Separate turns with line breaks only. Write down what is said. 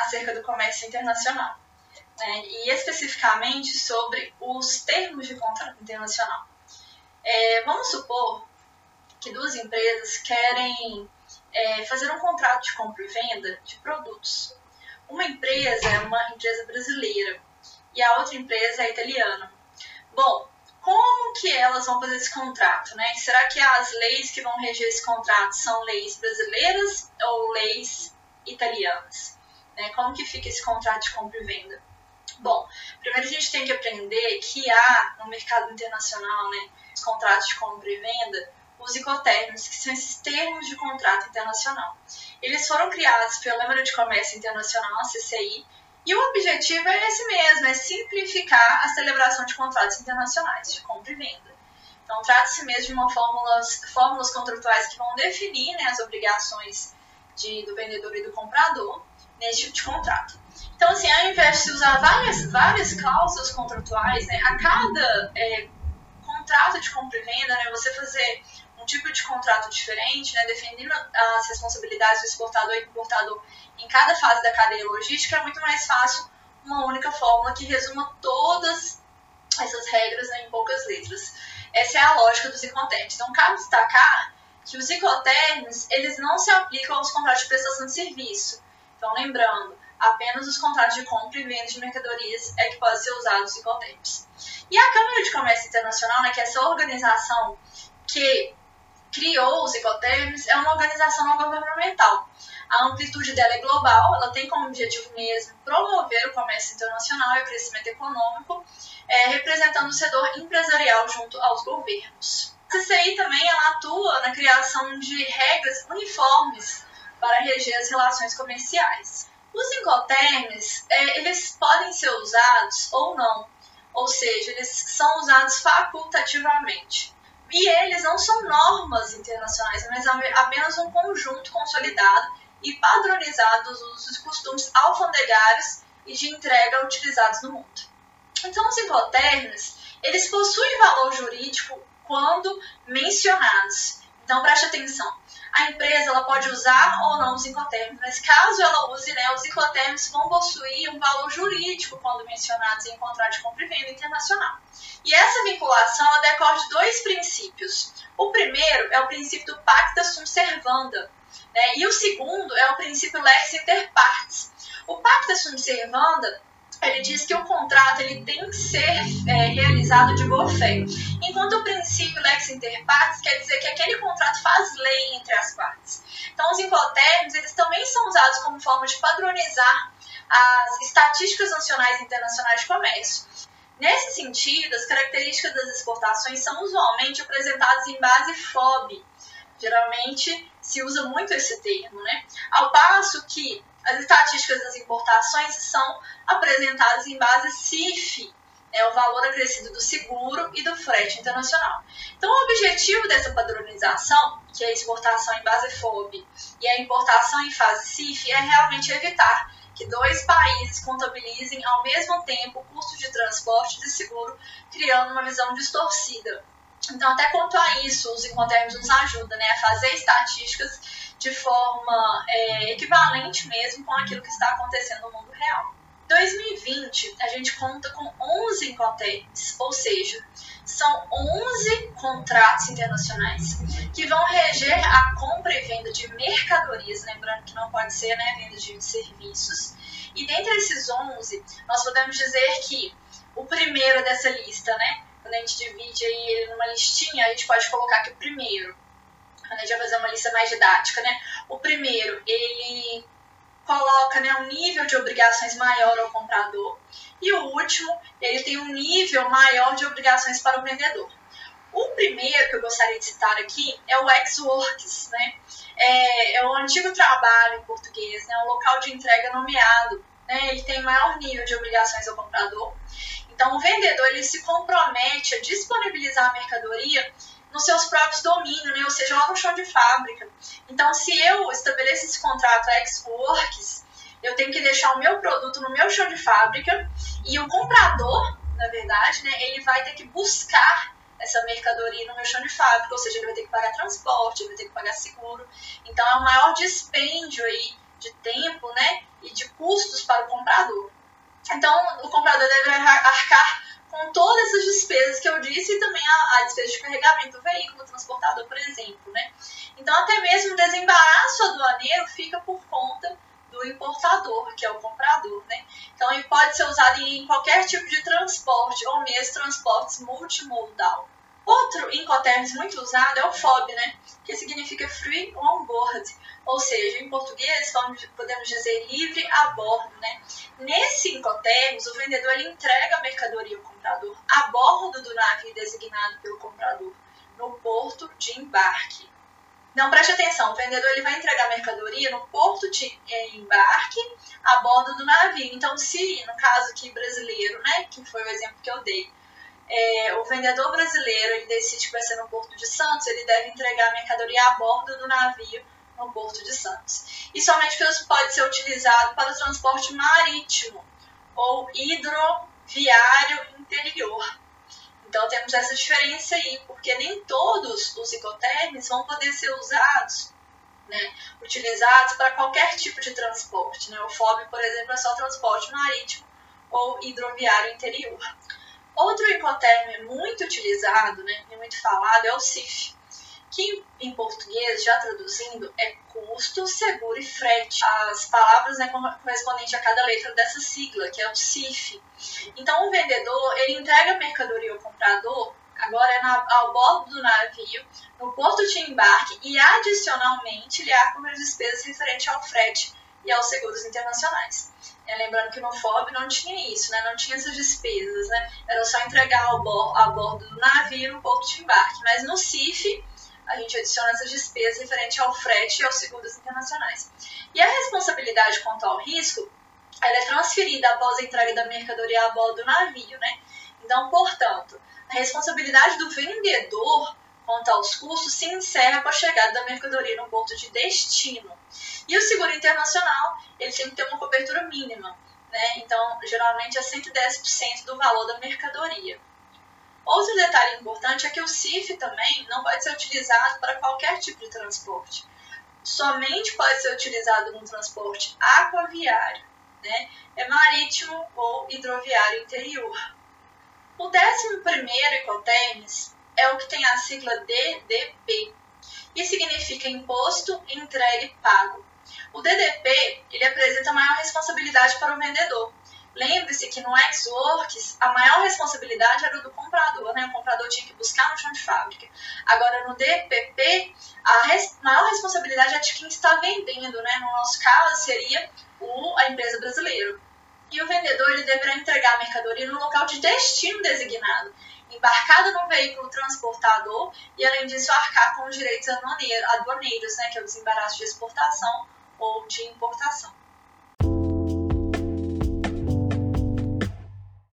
acerca do comércio internacional, né? e especificamente sobre os termos de contrato internacional. É, vamos supor que duas empresas querem é, fazer um contrato de compra e venda de produtos. Uma empresa é uma empresa brasileira e a outra empresa é italiana. Bom, como que elas vão fazer esse contrato, né? Será que as leis que vão reger esse contrato são leis brasileiras ou leis italianas? Né? Como que fica esse contrato de compra e venda? Bom, primeiro a gente tem que aprender que há no mercado internacional, né, os contratos de compra e venda, os icotérmicos, que são esses termos de contrato internacional. Eles foram criados pela Câmara de Comércio Internacional, a CCI, e o objetivo é esse mesmo, é simplificar a celebração de contratos internacionais de compra e venda. Então, trata-se mesmo de uma fórmulas, fórmulas contratuais que vão definir né, as obrigações de, do vendedor e do comprador nesse tipo de contrato. Então, assim, ao invés de usar várias, várias cláusulas contratuais, né, a cada é, contrato de compra e venda, né, você fazer um tipo de contrato diferente, né, definindo as responsabilidades do exportador e importador em cada fase da cadeia logística, é muito mais fácil uma única fórmula que resuma todas essas regras né, em poucas letras. Essa é a lógica dos incoterms. Então, cabe destacar que os incoterms, eles não se aplicam aos contratos de prestação de serviço. Então, lembrando, apenas os contratos de compra e venda de mercadorias é que podem ser usados os incoterms. E a Câmara de Comércio Internacional, né, que é essa organização que criou os Ecoterms é uma organização não governamental. A amplitude dela é global, ela tem como objetivo mesmo promover o comércio internacional e o crescimento econômico, é, representando o setor empresarial junto aos governos. A CCI também ela atua na criação de regras uniformes para reger as relações comerciais. Os incoterms, é, eles podem ser usados ou não, ou seja, eles são usados facultativamente. E eles não são normas internacionais, mas apenas um conjunto consolidado e padronizado dos usos e costumes alfandegários e de entrega utilizados no mundo. Então, os incoterms, eles possuem valor jurídico quando mencionados. Então, preste atenção a empresa ela pode usar ou não os incoterms, mas caso ela use, né, os incoterms vão possuir um valor jurídico quando mencionados em contrato de compra e venda internacional. E essa vinculação ela decorre de dois princípios. O primeiro é o princípio do pacta sunt servanda, né, e o segundo é o princípio lex inter partes. O pacta sunt servanda ele diz que o contrato ele tem que ser é, realizado de boa fé. Enquanto o princípio lex inter partes quer dizer que aquele contrato faz lei entre as partes. Então, os incoterms, eles também são usados como forma de padronizar as estatísticas nacionais e internacionais de comércio. Nesse sentido, as características das exportações são usualmente apresentadas em base FOB. Geralmente se usa muito esse termo, né? Ao passo que as estatísticas das importações são apresentadas em base CIF, é o valor acrescido do seguro e do frete internacional. Então, o objetivo dessa padronização, que é a exportação em base FOB e a importação em fase CIF, é realmente evitar que dois países contabilizem ao mesmo tempo o custo de transporte e seguro, criando uma visão distorcida. Então, até quanto a isso, os Incoterms nos ajudam né, a fazer estatísticas de forma é, equivalente mesmo com aquilo que está acontecendo no mundo real. Em 2020, a gente conta com 11 Incoterms, ou seja, são 11 contratos internacionais que vão reger a compra e venda de mercadorias, lembrando que não pode ser né, venda de serviços. E dentre esses 11, nós podemos dizer que o primeiro dessa lista, né, quando a gente divide aí numa listinha, a gente pode colocar que o primeiro, quando a gente vai fazer uma lista mais didática, né? O primeiro, ele coloca né, um nível de obrigações maior ao comprador. E o último, ele tem um nível maior de obrigações para o vendedor. O primeiro que eu gostaria de citar aqui é o ex-works, né? É, é, o antigo trabalho em português, né? O local de entrega nomeado. Né? Ele tem maior nível de obrigações ao comprador. Então, o vendedor ele se compromete a disponibilizar a mercadoria nos seus próprios domínios, né? ou seja, lá no chão de fábrica. Então, se eu estabeleço esse contrato ex-works, eu tenho que deixar o meu produto no meu chão de fábrica e o comprador, na verdade, né, ele vai ter que buscar essa mercadoria no meu chão de fábrica, ou seja, ele vai ter que pagar transporte, ele vai ter que pagar seguro. Então, é o maior dispêndio aí de tempo né, e de custos para o comprador. Então, o comprador deve arcar com todas essas despesas que eu disse e também a, a despesa de carregamento do veículo, transportador, por exemplo. Né? Então, até mesmo o desembaraço aduaneiro fica por conta do importador, que é o comprador. Né? Então, ele pode ser usado em qualquer tipo de transporte, ou mesmo transportes multimodal. Outro Incoterms muito usado é o FOB, né? que significa Free On Board, ou seja, em português podemos dizer livre a bordo. Né? Nesse Incoterms, o vendedor ele entrega a mercadoria ao comprador a bordo do navio designado pelo comprador, no porto de embarque. Não, preste atenção, o vendedor ele vai entregar a mercadoria no porto de embarque a bordo do navio. Então, se, no caso aqui brasileiro, né, que foi o exemplo que eu dei, é, o vendedor brasileiro ele decide que vai ser no Porto de Santos, ele deve entregar a mercadoria a bordo do navio no Porto de Santos. E somente pode ser utilizado para o transporte marítimo ou hidroviário interior. Então temos essa diferença aí, porque nem todos os ecotermes vão poder ser usados, né, utilizados para qualquer tipo de transporte. Né? O FOB, por exemplo, é só transporte marítimo ou hidroviário interior. Outro incoterm muito utilizado né, e muito falado é o CIF, que em português, já traduzindo, é custo, seguro e frete. As palavras né, correspondentes a cada letra dessa sigla, que é o CIF. Então, o vendedor, ele entrega a mercadoria ao comprador, agora é na, ao bordo do navio, no porto de embarque e, adicionalmente, ele arca com as despesas referentes ao frete e aos seguros internacionais. É, lembrando que no FOB não tinha isso, né? não tinha essas despesas, né? era só entregar ao bordo, a bordo do navio no porto de embarque. Mas no CIF, a gente adiciona essas despesas referente ao frete e aos seguros internacionais. E a responsabilidade quanto ao risco, ela é transferida após a entrega da mercadoria a bordo do navio, né? Então, portanto, a responsabilidade do vendedor quanto aos custos se encerra com a chegada da mercadoria no ponto de destino. E o seguro internacional, ele tem que ter uma cobertura mínima, né? Então, geralmente é 110% do valor da mercadoria. Outro detalhe importante é que o CIF também não pode ser utilizado para qualquer tipo de transporte. Somente pode ser utilizado no transporte aquaviário, né? é marítimo ou hidroviário interior. O 11 primeiro é o que tem a sigla DDP, e significa Imposto Entregue Pago. O DDP ele apresenta maior responsabilidade para o vendedor, Lembre-se que no Ex-Works, a maior responsabilidade era do comprador, né? O comprador tinha que buscar no chão de fábrica. Agora, no DPP, a res maior responsabilidade é de quem está vendendo, né? No nosso caso, seria o, a empresa brasileira. E o vendedor ele deverá entregar a mercadoria no local de destino designado, embarcado no veículo transportador e, além disso, arcar com os direitos aduaneiros, né? Que é o desembaraço de exportação ou de importação.